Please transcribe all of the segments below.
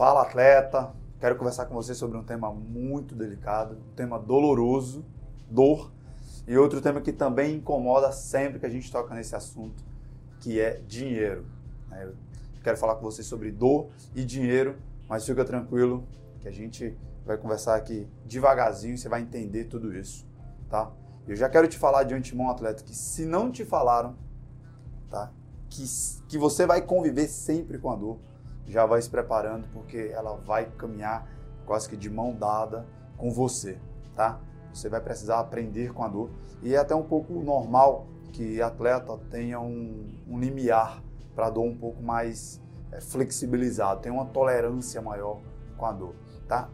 Fala atleta, quero conversar com você sobre um tema muito delicado, um tema doloroso, dor, e outro tema que também incomoda sempre que a gente toca nesse assunto, que é dinheiro. Eu quero falar com você sobre dor e dinheiro, mas fica tranquilo que a gente vai conversar aqui devagarzinho e você vai entender tudo isso, tá? Eu já quero te falar de antemão, atleta, que se não te falaram, tá? Que, que você vai conviver sempre com a dor, já vai se preparando, porque ela vai caminhar quase que de mão dada com você, tá? Você vai precisar aprender com a dor. E é até um pouco normal que atleta tenha um, um limiar para dor um pouco mais é, flexibilizado, tenha uma tolerância maior com a dor, tá?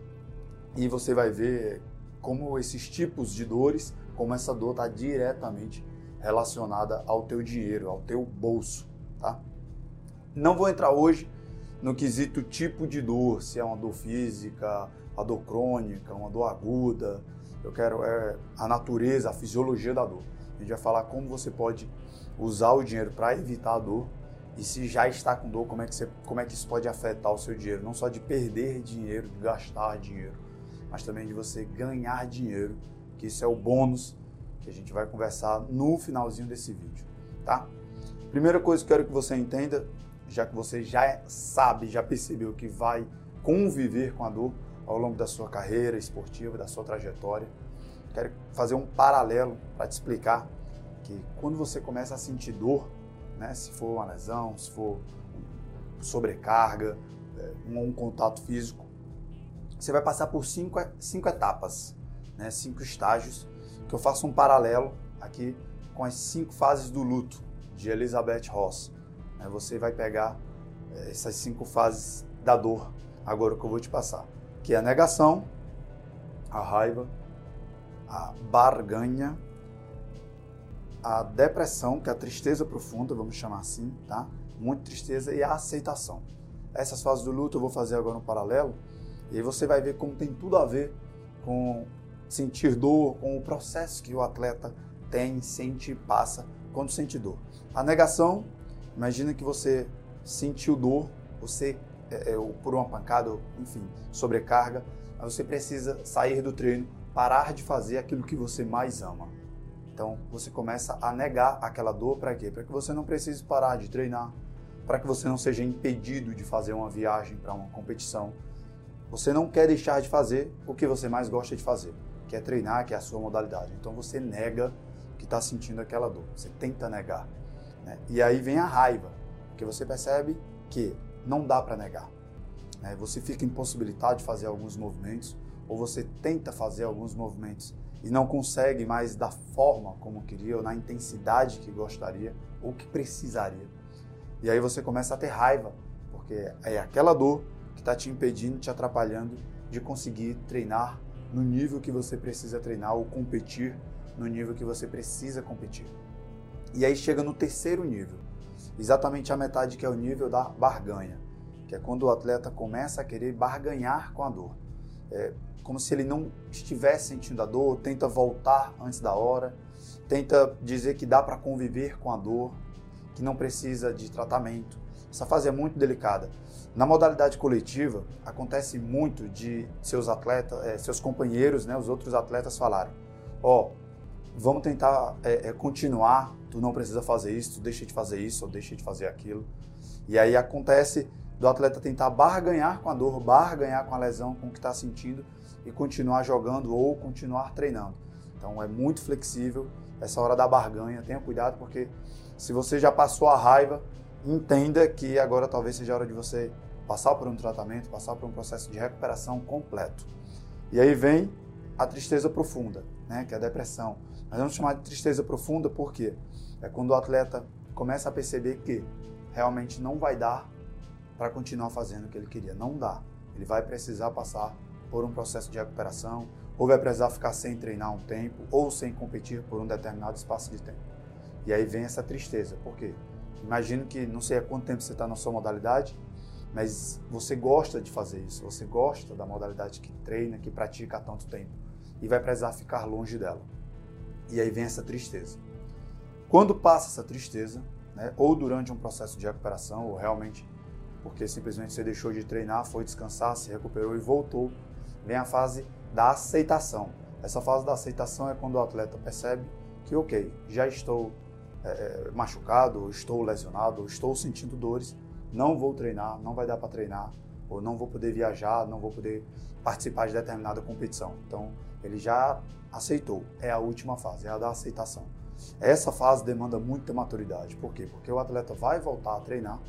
E você vai ver como esses tipos de dores, como essa dor está diretamente relacionada ao teu dinheiro, ao teu bolso, tá? Não vou entrar hoje no quesito tipo de dor, se é uma dor física, a dor crônica, uma dor aguda. Eu quero é, a natureza, a fisiologia da dor. A gente vai falar como você pode usar o dinheiro para evitar a dor e se já está com dor, como é, que você, como é que isso pode afetar o seu dinheiro. Não só de perder dinheiro, de gastar dinheiro, mas também de você ganhar dinheiro, que isso é o bônus que a gente vai conversar no finalzinho desse vídeo, tá? Primeira coisa que eu quero que você entenda, já que você já sabe, já percebeu que vai conviver com a dor ao longo da sua carreira esportiva, da sua trajetória, quero fazer um paralelo para te explicar que quando você começa a sentir dor, né, se for uma lesão, se for sobrecarga, um, um contato físico, você vai passar por cinco, cinco etapas, né, cinco estágios, que eu faço um paralelo aqui com as cinco fases do luto de Elizabeth Ross. Você vai pegar é, essas cinco fases da dor, agora que eu vou te passar, que é a negação, a raiva, a barganha, a depressão, que é a tristeza profunda, vamos chamar assim, tá? Muita tristeza e a aceitação. Essas fases do luto eu vou fazer agora um paralelo e aí você vai ver como tem tudo a ver com sentir dor, com o processo que o atleta tem, sente e passa quando sente dor. A negação, imagina que você sentiu dor, você é, é, por uma pancada, enfim, sobrecarga, mas você precisa sair do treino, parar de fazer aquilo que você mais ama. Então você começa a negar aquela dor para quê? Para que você não precise parar de treinar, para que você não seja impedido de fazer uma viagem para uma competição. Você não quer deixar de fazer o que você mais gosta de fazer, que é treinar, que é a sua modalidade. Então você nega que está sentindo aquela dor, você tenta negar. Né? E aí vem a raiva, porque você percebe que não dá para negar. Né? Você fica impossibilitado de fazer alguns movimentos, ou você tenta fazer alguns movimentos e não consegue mais da forma como queria, ou na intensidade que gostaria, ou que precisaria. E aí você começa a ter raiva, porque é aquela dor que está te impedindo, te atrapalhando de conseguir treinar no nível que você precisa treinar ou competir no nível que você precisa competir. E aí chega no terceiro nível, exatamente a metade que é o nível da barganha, que é quando o atleta começa a querer barganhar com a dor. É, como se ele não estivesse sentindo a dor, tenta voltar antes da hora, tenta dizer que dá para conviver com a dor, que não precisa de tratamento. Essa fase é muito delicada. Na modalidade coletiva, acontece muito de seus atletas, é, seus companheiros, né, os outros atletas falarem: ó, oh, vamos tentar é, é, continuar, tu não precisa fazer isso, tu deixa de fazer isso ou deixa de fazer aquilo. E aí acontece do atleta tentar barganhar com a dor, barganhar com a lesão, com o que está sentindo, e continuar jogando ou continuar treinando. Então é muito flexível essa hora da barganha. Tenha cuidado porque se você já passou a raiva, entenda que agora talvez seja a hora de você passar por um tratamento, passar por um processo de recuperação completo. E aí vem a tristeza profunda, né, que é a depressão. Nós vamos chamar de tristeza profunda porque é quando o atleta começa a perceber que realmente não vai dar para continuar fazendo o que ele queria. Não dá. Ele vai precisar passar por um processo de recuperação, ou vai precisar ficar sem treinar um tempo, ou sem competir por um determinado espaço de tempo. E aí vem essa tristeza. Por quê? Imagino que não sei há quanto tempo você está na sua modalidade, mas você gosta de fazer isso, você gosta da modalidade que treina, que pratica há tanto tempo, e vai precisar ficar longe dela. E aí vem essa tristeza. Quando passa essa tristeza, né, ou durante um processo de recuperação, ou realmente porque simplesmente você deixou de treinar, foi descansar, se recuperou e voltou. Vem a fase da aceitação. Essa fase da aceitação é quando o atleta percebe que, ok, já estou é, machucado, estou lesionado, estou sentindo dores, não vou treinar, não vai dar para treinar, ou não vou poder viajar, não vou poder participar de determinada competição. Então, ele já aceitou. É a última fase, é a da aceitação. Essa fase demanda muita maturidade. Por quê? Porque o atleta vai voltar a treinar,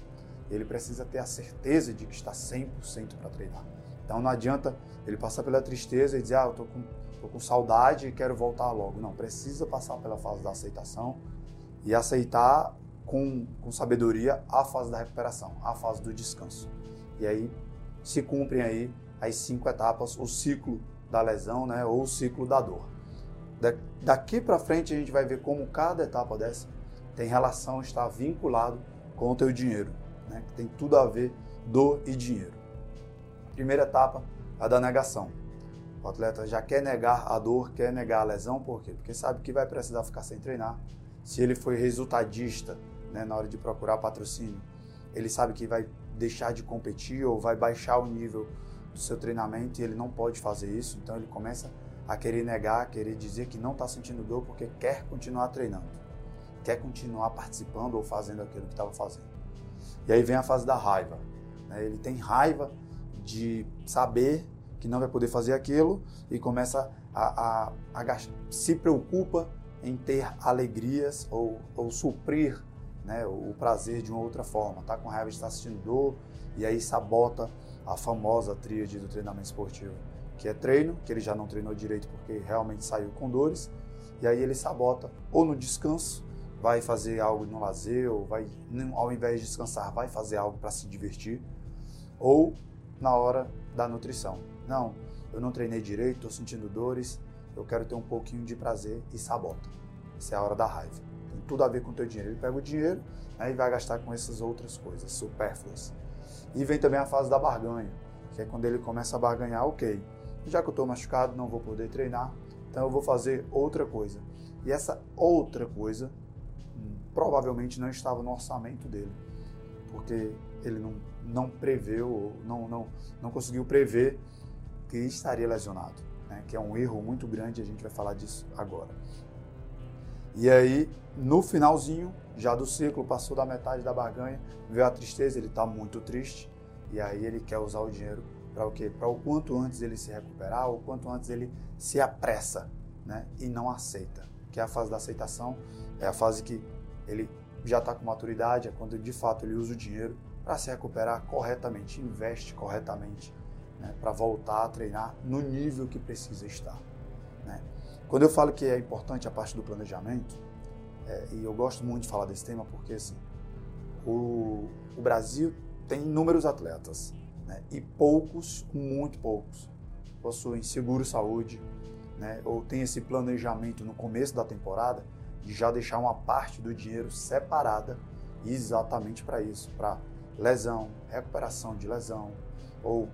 ele precisa ter a certeza de que está 100% para treinar. Então não adianta ele passar pela tristeza e dizer, ah, eu tô com, com saudade e quero voltar logo. Não, precisa passar pela fase da aceitação e aceitar com, com sabedoria a fase da recuperação, a fase do descanso. E aí se cumprem aí as cinco etapas, o ciclo da lesão, né, ou o ciclo da dor. Daqui para frente a gente vai ver como cada etapa dessa tem relação, está vinculado com o teu dinheiro, né, que tem tudo a ver dor e dinheiro. Primeira etapa, a da negação. O atleta já quer negar a dor, quer negar a lesão, por quê? Porque sabe que vai precisar ficar sem treinar. Se ele foi resultadista né, na hora de procurar patrocínio, ele sabe que vai deixar de competir ou vai baixar o nível do seu treinamento e ele não pode fazer isso, então ele começa a querer negar, a querer dizer que não está sentindo dor porque quer continuar treinando, quer continuar participando ou fazendo aquilo que estava fazendo. E aí vem a fase da raiva. Né? Ele tem raiva de saber que não vai poder fazer aquilo e começa a, a, a se preocupa em ter alegrias ou, ou suprir né, o prazer de uma outra forma. Tá com raiva de estar sentindo dor e aí sabota a famosa tríade do treinamento esportivo, que é treino, que ele já não treinou direito porque realmente saiu com dores, e aí ele sabota ou no descanso, vai fazer algo no lazer, ou vai, ao invés de descansar, vai fazer algo para se divertir, ou na hora da nutrição. Não, eu não treinei direito, estou sentindo dores, eu quero ter um pouquinho de prazer e sabota. Essa é a hora da raiva. Tem tudo a ver com o teu dinheiro. Ele pega o dinheiro né, e vai gastar com essas outras coisas supérfluas. E vem também a fase da barganha, que é quando ele começa a barganhar, ok, já que eu estou machucado, não vou poder treinar, então eu vou fazer outra coisa. E essa outra coisa hum, provavelmente não estava no orçamento dele, porque ele não, não preveu, não, não, não conseguiu prever que estaria lesionado, né? que é um erro muito grande, a gente vai falar disso agora. E aí, no finalzinho, já do ciclo, passou da metade da barganha, veio a tristeza, ele está muito triste, e aí ele quer usar o dinheiro para o quê? Para o quanto antes ele se recuperar, o quanto antes ele se apressa, né? E não aceita, que é a fase da aceitação, é a fase que ele já está com maturidade, é quando de fato ele usa o dinheiro para se recuperar corretamente, investe corretamente, né? para voltar a treinar no nível que precisa estar. Né? Quando eu falo que é importante a parte do planejamento, é, e eu gosto muito de falar desse tema porque assim, o, o Brasil tem inúmeros atletas né, e poucos, muito poucos, possuem seguro-saúde né, ou tem esse planejamento no começo da temporada de já deixar uma parte do dinheiro separada exatamente para isso, para lesão, recuperação de lesão ou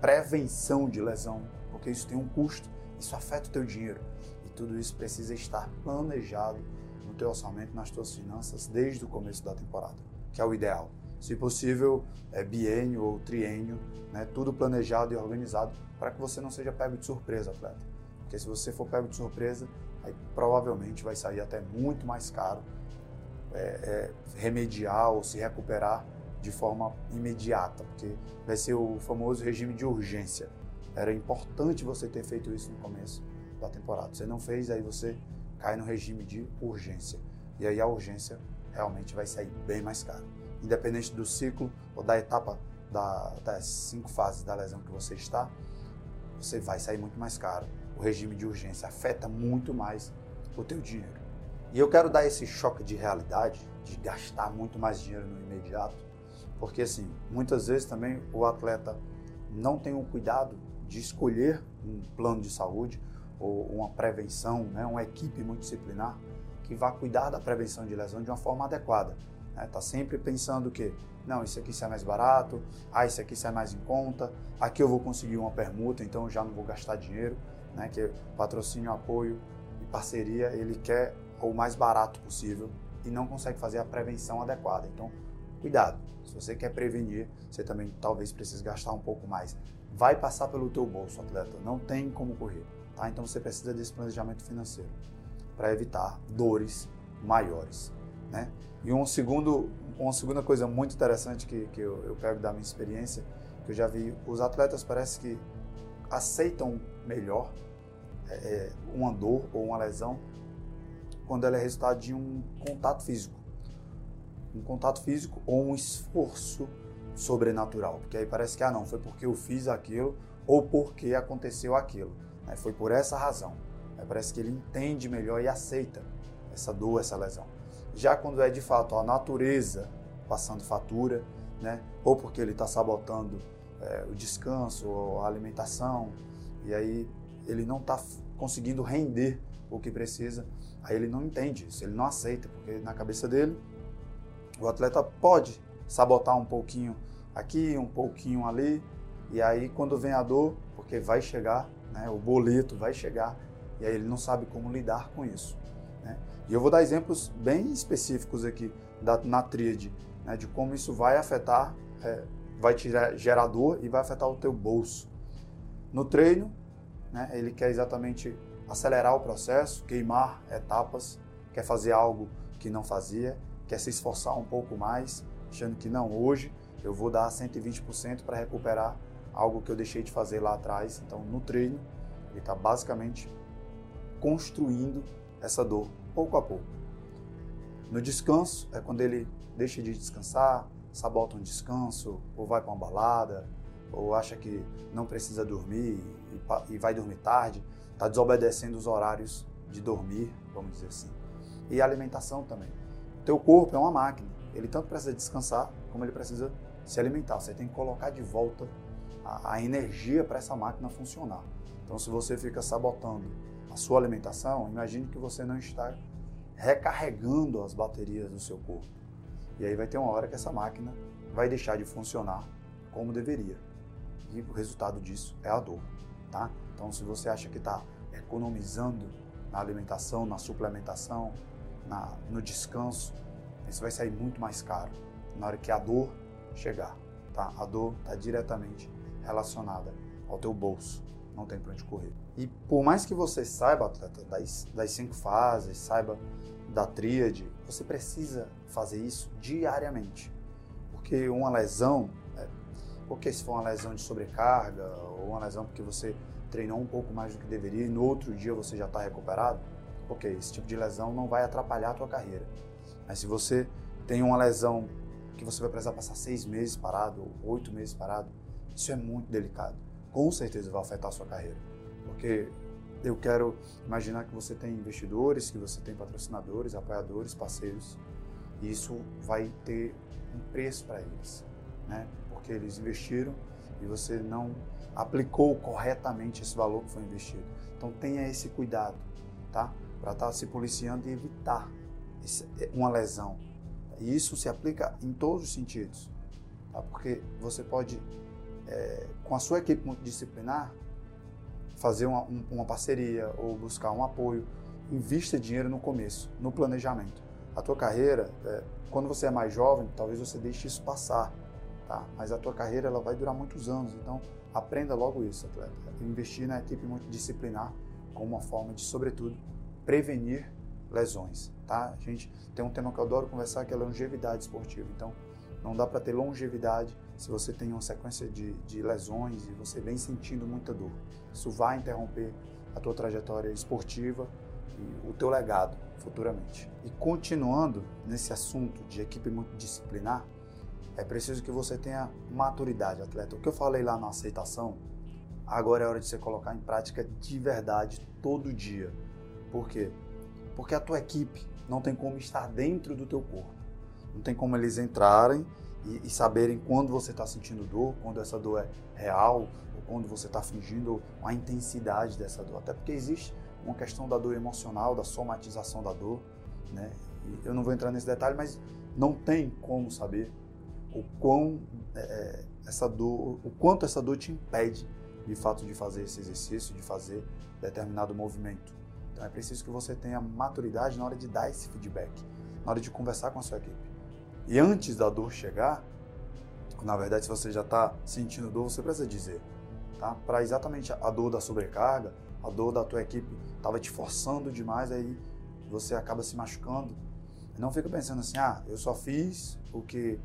prevenção de lesão, porque isso tem um custo, isso afeta o teu dinheiro. E tudo isso precisa estar planejado no teu orçamento, nas tuas finanças, desde o começo da temporada, que é o ideal. Se possível, é biênio ou triênio, né, tudo planejado e organizado para que você não seja pego de surpresa, atleta. Porque se você for pego de surpresa, aí provavelmente vai sair até muito mais caro é, é, remediar ou se recuperar de forma imediata, porque vai ser o famoso regime de urgência. Era importante você ter feito isso no começo da temporada. Você não fez, aí você cai no regime de urgência. E aí a urgência realmente vai sair bem mais caro. Independente do ciclo ou da etapa da, das cinco fases da lesão que você está, você vai sair muito mais caro. O regime de urgência afeta muito mais o teu dinheiro. E eu quero dar esse choque de realidade, de gastar muito mais dinheiro no imediato, porque assim, muitas vezes também o atleta não tem o cuidado de escolher um plano de saúde ou uma prevenção, né, uma equipe multidisciplinar que vá cuidar da prevenção de lesão de uma forma adequada. Né? Tá sempre pensando que, não, isso aqui sai mais barato, ah, isso aqui sai mais em conta, aqui eu vou conseguir uma permuta, então eu já não vou gastar dinheiro, né? que patrocínio, apoio e parceria, ele quer o mais barato possível e não consegue fazer a prevenção adequada. Então, cuidado. Se você quer prevenir, você também talvez precise gastar um pouco mais. Vai passar pelo teu bolso, atleta. Não tem como correr, tá? Então você precisa desse planejamento financeiro para evitar dores maiores, né? E um segundo, uma segunda coisa muito interessante que, que eu, eu pego da minha experiência, que eu já vi, os atletas parece que aceitam melhor é, é, uma dor ou uma lesão quando ela é resultado de um contato físico. Um contato físico ou um esforço sobrenatural. Porque aí parece que, ah, não, foi porque eu fiz aquilo ou porque aconteceu aquilo. Né? Foi por essa razão. Aí parece que ele entende melhor e aceita essa dor, essa lesão. Já quando é de fato a natureza passando fatura, né? ou porque ele está sabotando é, o descanso ou a alimentação, e aí ele não está conseguindo render o que precisa, aí ele não entende isso, ele não aceita, porque na cabeça dele o atleta pode sabotar um pouquinho aqui, um pouquinho ali, e aí quando vem a dor, porque vai chegar, né, o boleto vai chegar, e aí ele não sabe como lidar com isso. E eu vou dar exemplos bem específicos aqui da, na tríade, né, de como isso vai afetar, é, vai te gerar dor e vai afetar o teu bolso. No treino, né, ele quer exatamente acelerar o processo, queimar etapas, quer fazer algo que não fazia, quer se esforçar um pouco mais, achando que não, hoje eu vou dar 120% para recuperar algo que eu deixei de fazer lá atrás. Então, no treino, ele está basicamente construindo essa dor pouco a pouco. No descanso, é quando ele deixa de descansar, sabota um descanso, ou vai para uma balada, ou acha que não precisa dormir e, vai dormir tarde, está desobedecendo os horários de dormir, vamos dizer assim. E a alimentação também. O teu corpo é uma máquina, ele tanto precisa descansar como ele precisa se alimentar. Você tem que colocar de volta a, a energia para essa máquina funcionar. Então, se você fica sabotando a sua alimentação, imagine que você não está recarregando as baterias do seu corpo. E aí vai ter uma hora que essa máquina vai deixar de funcionar como deveria. E o resultado disso é a dor, tá? Então, se você acha que está economizando na alimentação, na suplementação, na, no descanso, isso vai sair muito mais caro na hora que a dor chegar, tá? A dor está diretamente relacionada ao teu bolso, não tem para onde correr. E por mais que você saiba, atleta, das, das cinco fases, saiba da tríade, você precisa fazer isso diariamente. Porque uma lesão, é, porque se for uma lesão de sobrecarga ou uma lesão porque você treinou um pouco mais do que deveria e no outro dia você já está recuperado, ok, esse tipo de lesão não vai atrapalhar a tua carreira. Mas se você tem uma lesão que você vai precisar passar seis meses parado ou oito meses parado, isso é muito delicado. Com certeza vai afetar a sua carreira. Porque eu quero imaginar que você tem investidores, que você tem patrocinadores, apoiadores, parceiros, e isso vai ter um preço para eles, né? Porque eles investiram e você não aplicou corretamente esse valor que foi investido. Então tenha esse cuidado, tá? Para estar tá se policiando e evitar esse, uma lesão. E isso se aplica em todos os sentidos, tá? Porque você pode, é, com a sua equipe multidisciplinar, fazer uma, uma parceria ou buscar um apoio, invista dinheiro no começo, no planejamento. A tua carreira, é, quando você é mais jovem, talvez você deixe isso passar, tá? Mas a tua carreira ela vai durar muitos anos, então aprenda logo isso, atleta. Investir na equipe multidisciplinar como uma forma de, sobretudo, prevenir lesões, tá? A gente tem um tema que eu adoro conversar que é longevidade esportiva. Então, não dá para ter longevidade se você tem uma sequência de, de lesões e você vem sentindo muita dor. Isso vai interromper a tua trajetória esportiva e o teu legado futuramente. E continuando nesse assunto de equipe multidisciplinar, é preciso que você tenha maturidade, atleta. O que eu falei lá na aceitação, agora é hora de você colocar em prática de verdade todo dia. Por quê? Porque a tua equipe não tem como estar dentro do teu corpo. Não tem como eles entrarem e, e saberem quando você está sentindo dor, quando essa dor é real, ou quando você está fingindo a intensidade dessa dor. Até porque existe uma questão da dor emocional, da somatização da dor. Né? E eu não vou entrar nesse detalhe, mas não tem como saber o quão é, é essa dor, o quanto essa dor te impede de fato de fazer esse exercício, de fazer determinado movimento. Então é preciso que você tenha maturidade na hora de dar esse feedback, na hora de conversar com a sua equipe. E antes da dor chegar, na verdade, se você já está sentindo dor, você precisa dizer, tá? Para exatamente a dor da sobrecarga, a dor da tua equipe estava te forçando demais, aí você acaba se machucando. Não fica pensando assim, ah, eu só fiz o que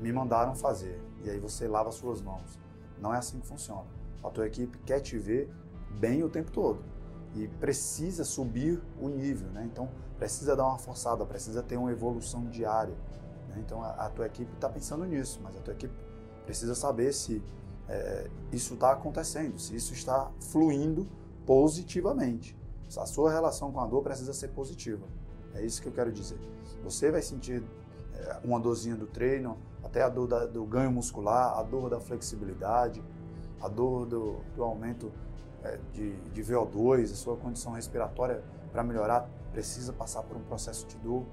me mandaram fazer. E aí você lava suas mãos. Não é assim que funciona. A tua equipe quer te ver bem o tempo todo e precisa subir o nível, né? Então precisa dar uma forçada, precisa ter uma evolução diária. Né? Então a, a, tua equipe está pensando nisso, mas a tua equipe precisa saber se é, isso está acontecendo, se isso está fluindo positivamente. A sua relação com a dor precisa ser positiva. É isso que eu quero dizer. Você vai sentir é, uma dorzinha do treino, até a dor da, do ganho muscular, a dor da flexibilidade, a dor do, do aumento é, de, de VO2, a sua condição respiratória para melhorar precisa passar por um processo de dor.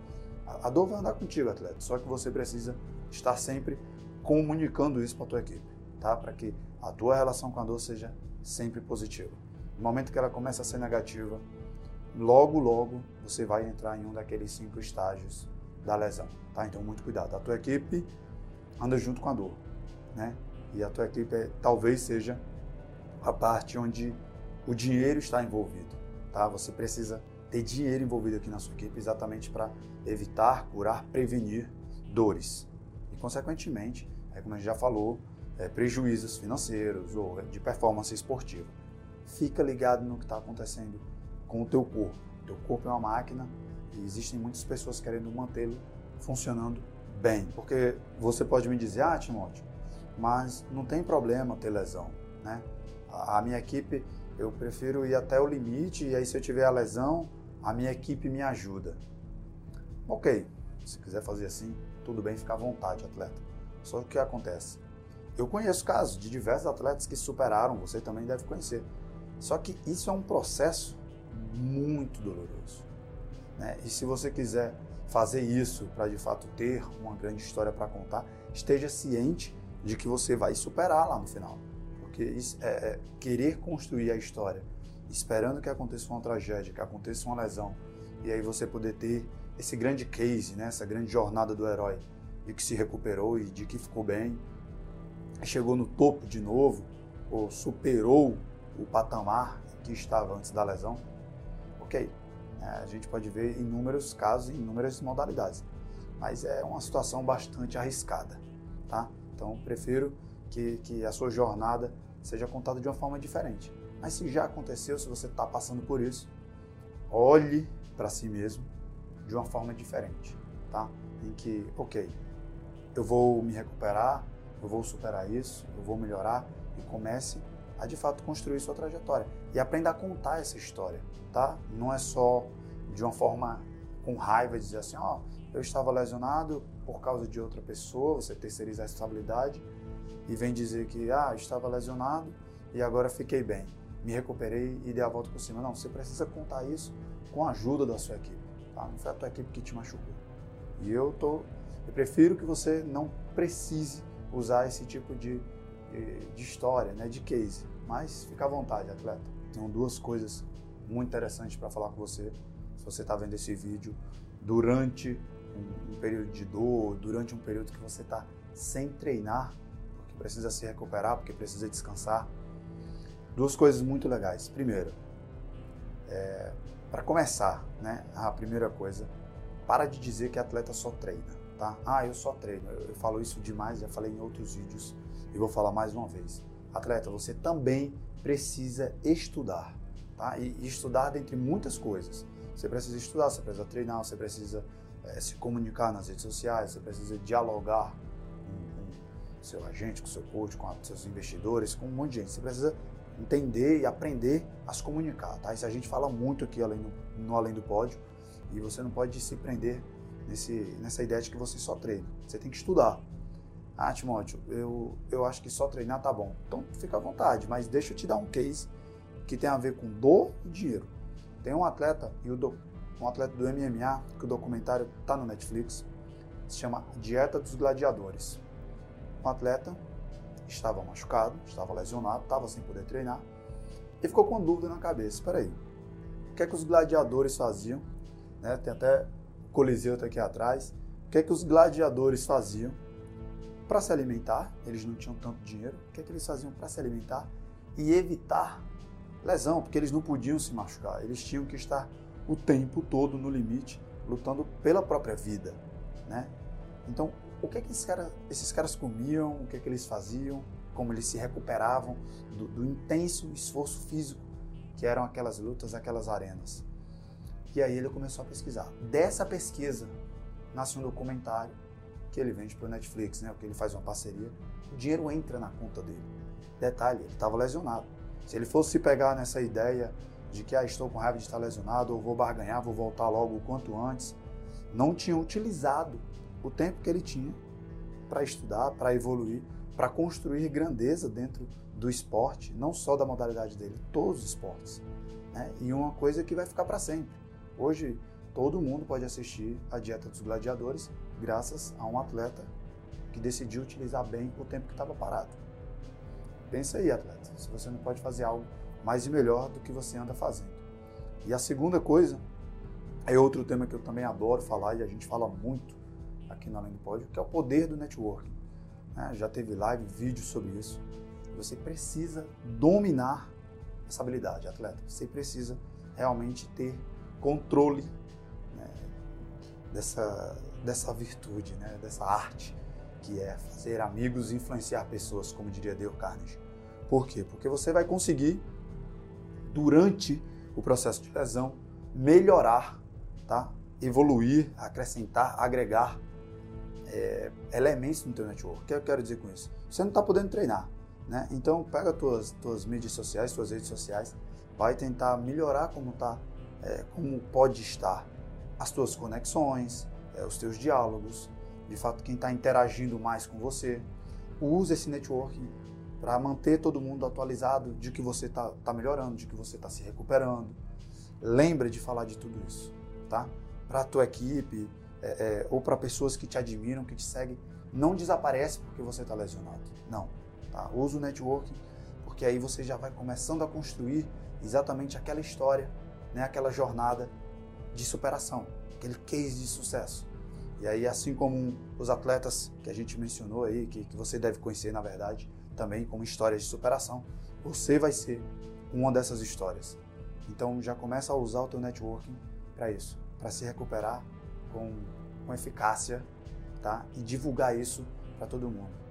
A, dor vai andar contigo, atleta, só que você precisa estar sempre comunicando isso para a tua equipe, tá? Para que a tua relação com a dor seja sempre positiva. No momento que ela começa a ser negativa, logo, logo você vai entrar em um daqueles cinco estágios da lesão, tá? Então, muito cuidado. A tua equipe anda junto com a dor, né? E a tua equipe é, talvez seja a parte onde o dinheiro está envolvido, tá? Você precisa ter dinheiro envolvido aqui na sua equipe exatamente para evitar, curar, prevenir dores e, consequentemente, é como a gente já falou, é, prejuízos financeiros ou de performance esportiva. Fica ligado no que está acontecendo com o teu corpo. O teu corpo é uma máquina e existem muitas pessoas querendo mantê-lo funcionando bem. Porque você pode me dizer, ah, Timóteo, mas não tem problema ter lesão, né? A minha equipe, eu prefiro ir até o limite e aí se eu tiver a lesão, a minha equipe me ajuda. Ok, se quiser fazer assim, tudo bem, fica à vontade, atleta. Só que o que acontece? Eu conheço casos de diversos atletas que superaram, você também deve conhecer. Só que isso é um processo muito doloroso. Né? E se você quiser fazer isso para de fato ter uma grande história para contar, esteja ciente de que você vai superar lá no final. Porque é, é, querer construir a história, esperando que aconteça uma tragédia, que aconteça uma lesão, e aí você poder ter esse grande case, né, essa grande jornada do herói, de que se recuperou e de que ficou bem, chegou no topo de novo, ou superou o patamar que estava antes da lesão, ok. É, a gente pode ver inúmeros casos, em inúmeras modalidades, mas é uma situação bastante arriscada, tá? Então, prefiro que, que a sua jornada seja contada de uma forma diferente. Mas se já aconteceu, se você está passando por isso, olhe para si mesmo de uma forma diferente, tá? Em que, ok, eu vou me recuperar, eu vou superar isso, eu vou melhorar e comece a de fato construir sua trajetória e aprenda a contar essa história, tá? Não é só de uma forma com raiva dizer assim, ó, oh, eu estava lesionado por causa de outra pessoa, você terceiriza a responsabilidade e vem dizer que, ah, estava lesionado e agora fiquei bem, me recuperei e dei a volta por cima. Não, você precisa contar isso com a ajuda da sua equipe, tá? Não foi a tua equipe que te machucou. E eu tô, eu prefiro que você não precise usar esse tipo de, de, história, né, de case. Mas fica à vontade, atleta. Tenho duas coisas muito interessantes para falar com você. Se você está vendo esse vídeo durante um, um, período de dor, durante um período que você está sem treinar, porque precisa se recuperar, porque precisa descansar. Duas coisas muito legais. Primeiro, é, para começar, né, a primeira coisa, para de dizer que atleta só treina, tá? Ah, eu só treino. Eu, eu falo isso demais, já falei em outros vídeos e vou falar mais uma vez. Atleta, você também precisa estudar, tá? E, e estudar dentre muitas coisas. Você precisa estudar, você precisa treinar, você precisa é, se comunicar nas redes sociais, você precisa dialogar com, com seu agente, com seu coach, com seus investidores, com um monte de gente. Você precisa entender e aprender a se comunicar, tá? Isso a gente fala muito aqui além no, no Além do Pódio e você não pode se prender nesse, nessa ideia de que você só treina. Você tem que estudar. Ah, Timóteo, eu, eu acho que só treinar tá bom. Então fica à vontade, mas deixa eu te dar um case que tem a ver com dor e dinheiro. Tem um atleta, e o do, um atleta do MMA, que o documentário tá no Netflix, se chama Dieta dos Gladiadores. Um atleta estava machucado, estava lesionado, estava sem poder treinar, e ficou com dúvida na cabeça. Espera aí, o que é que os gladiadores faziam? Né? Tem até Coliseu tá aqui atrás. O que é que os gladiadores faziam para se alimentar? Eles não tinham tanto dinheiro. O que é que eles faziam para se alimentar e evitar lesão? Porque eles não podiam se machucar. Eles tinham que estar o tempo todo no limite, lutando pela própria vida, né? Então, o que é que esses caras, esses caras comiam? O que é que eles faziam? Como eles se recuperavam do, do intenso esforço físico que eram aquelas lutas, aquelas arenas. E aí ele começou a pesquisar. Dessa pesquisa nasce um documentário que ele vende para o Netflix, né? Que ele faz uma parceria. O dinheiro entra na conta dele. Detalhe, ele estava lesionado. Se ele fosse se pegar nessa ideia de que ah, estou com raiva de estar lesionado, ou vou barganhar, vou voltar logo o quanto antes, não tinha utilizado o tempo que ele tinha para estudar, para evoluir, para construir grandeza dentro do esporte, não só da modalidade dele, todos os esportes. Né? E uma coisa que vai ficar para sempre. Hoje, todo mundo pode assistir a Dieta dos Gladiadores graças a um atleta que decidiu utilizar bem o tempo que estava parado. Pensa aí, atleta, se você não pode fazer algo mais e melhor do que você anda fazendo. E a segunda coisa é outro tema que eu também adoro falar e a gente fala muito aqui no Além do Pódio, que é o poder do networking. Né? Já teve live, vídeo sobre isso. Você precisa dominar essa habilidade, atleta. Você precisa realmente ter controle né, dessa, dessa virtude, né, dessa arte, que é fazer amigos e influenciar pessoas, como diria Dale Carnegie. Por quê? Porque você vai conseguir, durante o processo de lesão, melhorar, tá? evoluir, acrescentar, agregar é, elementos no teu network. O que eu quero dizer com isso? Você não está podendo treinar, né? Então pega tuas tuas mídias sociais, tuas redes sociais, vai tentar melhorar como tá, é, como pode estar as tuas conexões, é, os teus diálogos, de fato quem está interagindo mais com você. Use esse networking para manter todo mundo atualizado de que você está tá melhorando, de que você está se recuperando. Lembre de falar de tudo isso, tá? Para a tua equipe é, é, ou para pessoas que te admiram, que te seguem, não desaparece porque você está lesionado. Não Tá? Usa o networking, porque aí você já vai começando a construir exatamente aquela história, né? aquela jornada de superação, aquele case de sucesso. E aí, assim como os atletas que a gente mencionou aí, que, que você deve conhecer na verdade, também como histórias de superação, você vai ser uma dessas histórias. Então já começa a usar o teu networking para isso, para se recuperar com, com eficácia, tá? E divulgar isso para todo mundo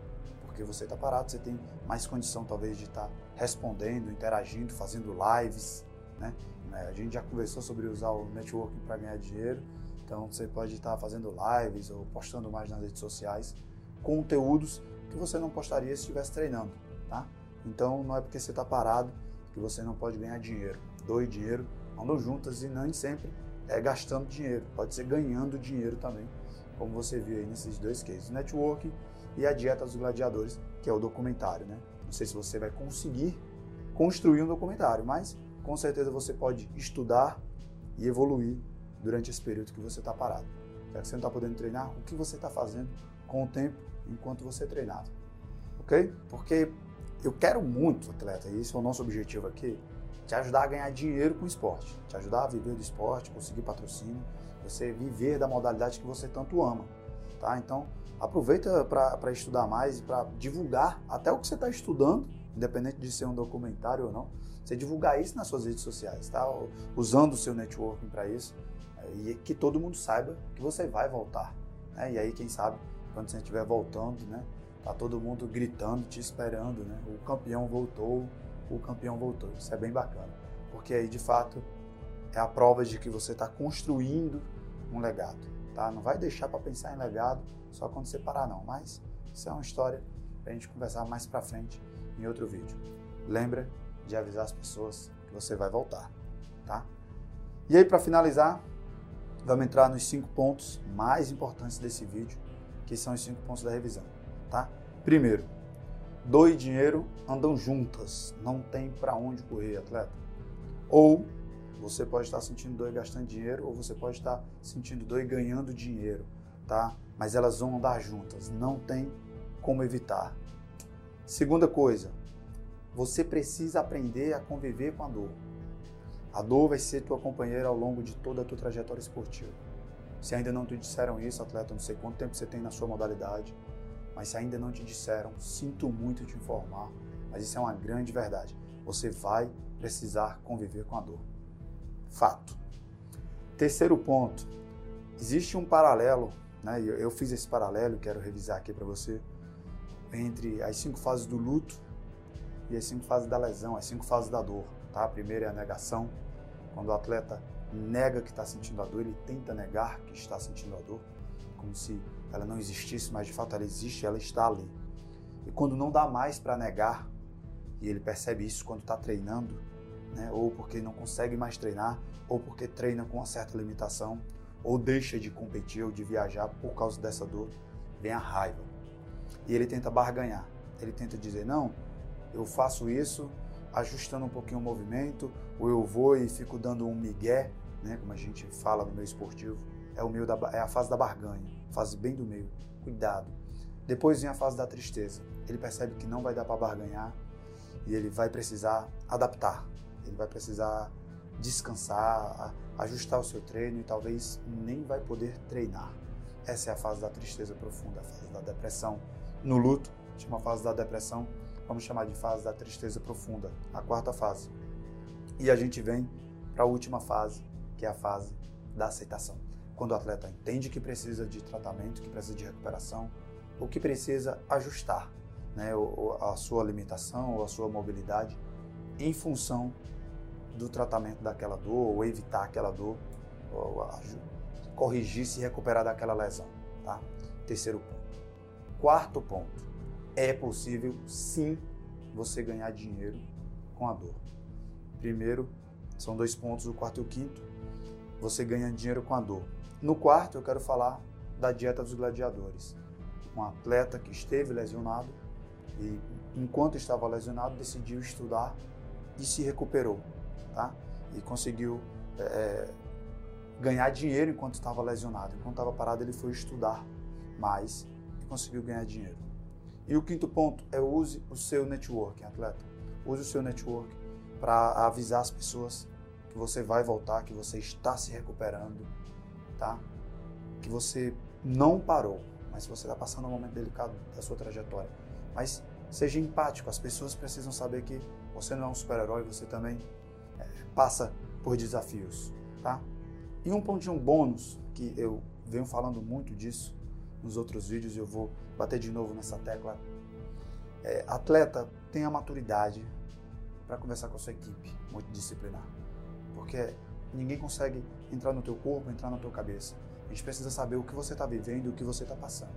porque você está parado, você tem mais condição talvez de estar tá respondendo, interagindo, fazendo lives, né? É, a gente já conversou sobre usar o networking para ganhar dinheiro, então você pode estar tá fazendo lives ou postando mais nas redes sociais conteúdos que você não postaria se estivesse treinando, tá? Então não é porque você está parado que você não pode ganhar dinheiro. Doe dinheiro, andam juntas e nem sempre é gastando dinheiro, pode ser ganhando dinheiro também, como você viu aí nesses dois cases. Networking e A Dieta dos Gladiadores, que é o documentário, né? Não sei se você vai conseguir construir um documentário, mas com certeza você pode estudar e evoluir durante esse período que você está parado. Já que você não está podendo treinar, o que você está fazendo com o tempo enquanto você treinava? Ok? Porque eu quero muito, atleta, e esse é o nosso objetivo aqui, te ajudar a ganhar dinheiro com o esporte, te ajudar a viver do esporte, conseguir patrocínio, você viver da modalidade que você tanto ama, tá? Então, aproveita para estudar mais, para divulgar até o que você está estudando, independente de ser um documentário ou não, você divulgar isso nas suas redes sociais, tá? Usando o seu networking para isso e que todo mundo saiba que você vai voltar, né? E aí, quem sabe, quando você estiver voltando, né? Tá todo mundo gritando, te esperando, né? O campeão voltou, o campeão voltou. Isso é bem bacana, porque aí, de fato, é a prova de que você está construindo um legado, tá? Não vai deixar para pensar em legado só quando você parar não, mas isso é uma história para a gente conversar mais para frente em outro vídeo. Lembra de avisar as pessoas que você vai voltar, tá? E aí para finalizar, vamos entrar nos cinco pontos mais importantes desse vídeo, que são os cinco pontos da revisão, tá? Primeiro, dor e dinheiro andam juntas, não tem para onde correr, atleta. Ou você pode estar sentindo dor e gastando dinheiro, ou você pode estar sentindo dor e ganhando dinheiro, tá? Mas elas vão andar juntas, não tem como evitar. Segunda coisa, você precisa aprender a conviver com a dor. A dor vai ser tua companheira ao longo de toda a tua trajetória esportiva. Se ainda não te disseram isso, atleta, não sei quanto tempo você tem na sua modalidade, mas se ainda não te disseram, sinto muito te informar, mas isso é uma grande verdade. Você vai precisar conviver com a dor. Fato. Terceiro ponto, existe um paralelo, né? Eu fiz esse paralelo, quero revisar aqui para você, entre as cinco fases do luto e as cinco fases da lesão, as cinco fases da dor. Tá? A primeira é a negação, quando o atleta nega que está sentindo a dor, ele tenta negar que está sentindo a dor, como se ela não existisse, mas de fato ela existe, ela está ali. E quando não dá mais para negar, e ele percebe isso quando está treinando, né? ou porque não consegue mais treinar, ou porque treina com uma certa limitação, ou deixa de competir ou de viajar por causa dessa dor, vem a raiva. E ele tenta barganhar. Ele tenta dizer: não, eu faço isso ajustando um pouquinho o movimento, ou eu vou e fico dando um migué, né, como a gente fala no meio esportivo, é, o meio da, é a fase da barganha, fase bem do meio. Cuidado. Depois vem a fase da tristeza. Ele percebe que não vai dar para barganhar e ele vai precisar adaptar. Ele vai precisar descansar, ajustar o seu treino e talvez nem vai poder treinar. Essa é a fase da tristeza profunda, a fase da depressão. No luto, chama a fase da depressão vamos chamar de fase da tristeza profunda, a quarta fase. E a gente vem para a última fase, que é a fase da aceitação. Quando o atleta entende que precisa de tratamento, que precisa de recuperação, ou que precisa ajustar né, a sua limitação ou a sua mobilidade em função do tratamento daquela dor, ou evitar aquela dor, ou corrigir-se e recuperar daquela lesão. Tá? Terceiro ponto. Quarto ponto é possível sim você ganhar dinheiro com a dor. Primeiro, são dois pontos, o quarto e o quinto. Você ganha dinheiro com a dor. No quarto, eu quero falar da dieta dos gladiadores. Um atleta que esteve lesionado e, enquanto estava lesionado, decidiu estudar e se recuperou, tá? E conseguiu é, ganhar dinheiro enquanto estava lesionado. Enquanto estava parado, ele foi estudar mais e conseguiu ganhar dinheiro. E o quinto ponto é use o seu network, atleta. Use o seu network para avisar as pessoas que você vai voltar, que você está se recuperando, tá? Que você não parou, mas você está passando um momento delicado da sua trajetória. Mas seja empático, as pessoas precisam saber que você não é um super-herói, você também é, passa por desafios, tá? E um pontinho bônus, que eu venho falando muito disso nos outros vídeos, e eu vou bater de novo nessa tecla. É, atleta tenha maturidade para conversar com a sua equipe multidisciplinar, porque ninguém consegue entrar no teu corpo, entrar na tua cabeça. A gente precisa saber o que você está vivendo o que você está passando.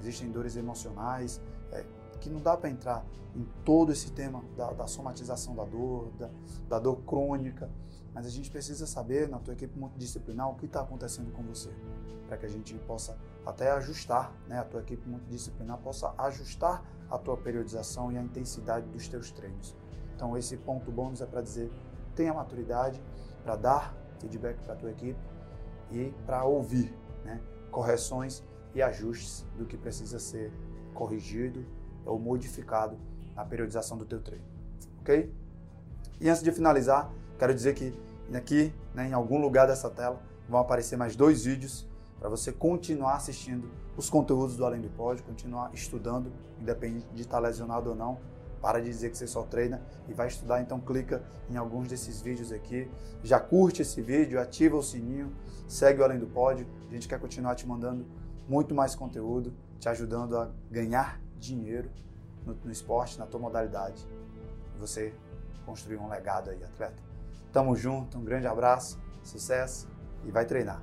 Existem dores emocionais é, que não dá para entrar em todo esse tema da, da somatização da dor, da, da dor crônica, mas a gente precisa saber na tua equipe multidisciplinar o que está acontecendo com você, para que a gente possa até ajustar, né, a tua equipe multidisciplinar possa ajustar a tua periodização e a intensidade dos teus treinos. Então esse ponto bônus é para dizer, tenha maturidade para dar feedback para a tua equipe e para ouvir né, correções e ajustes do que precisa ser corrigido ou modificado na periodização do teu treino, ok? E antes de finalizar, quero dizer que aqui, né, em algum lugar dessa tela, vão aparecer mais dois vídeos para você continuar assistindo os conteúdos do Além do Pódio, continuar estudando, independente de estar lesionado ou não. Para de dizer que você só treina e vai estudar, então clica em alguns desses vídeos aqui. Já curte esse vídeo, ativa o sininho, segue o Além do Pódio. A gente quer continuar te mandando muito mais conteúdo, te ajudando a ganhar dinheiro no, no esporte, na tua modalidade. Você construir um legado aí, atleta. Tamo junto, um grande abraço, sucesso e vai treinar.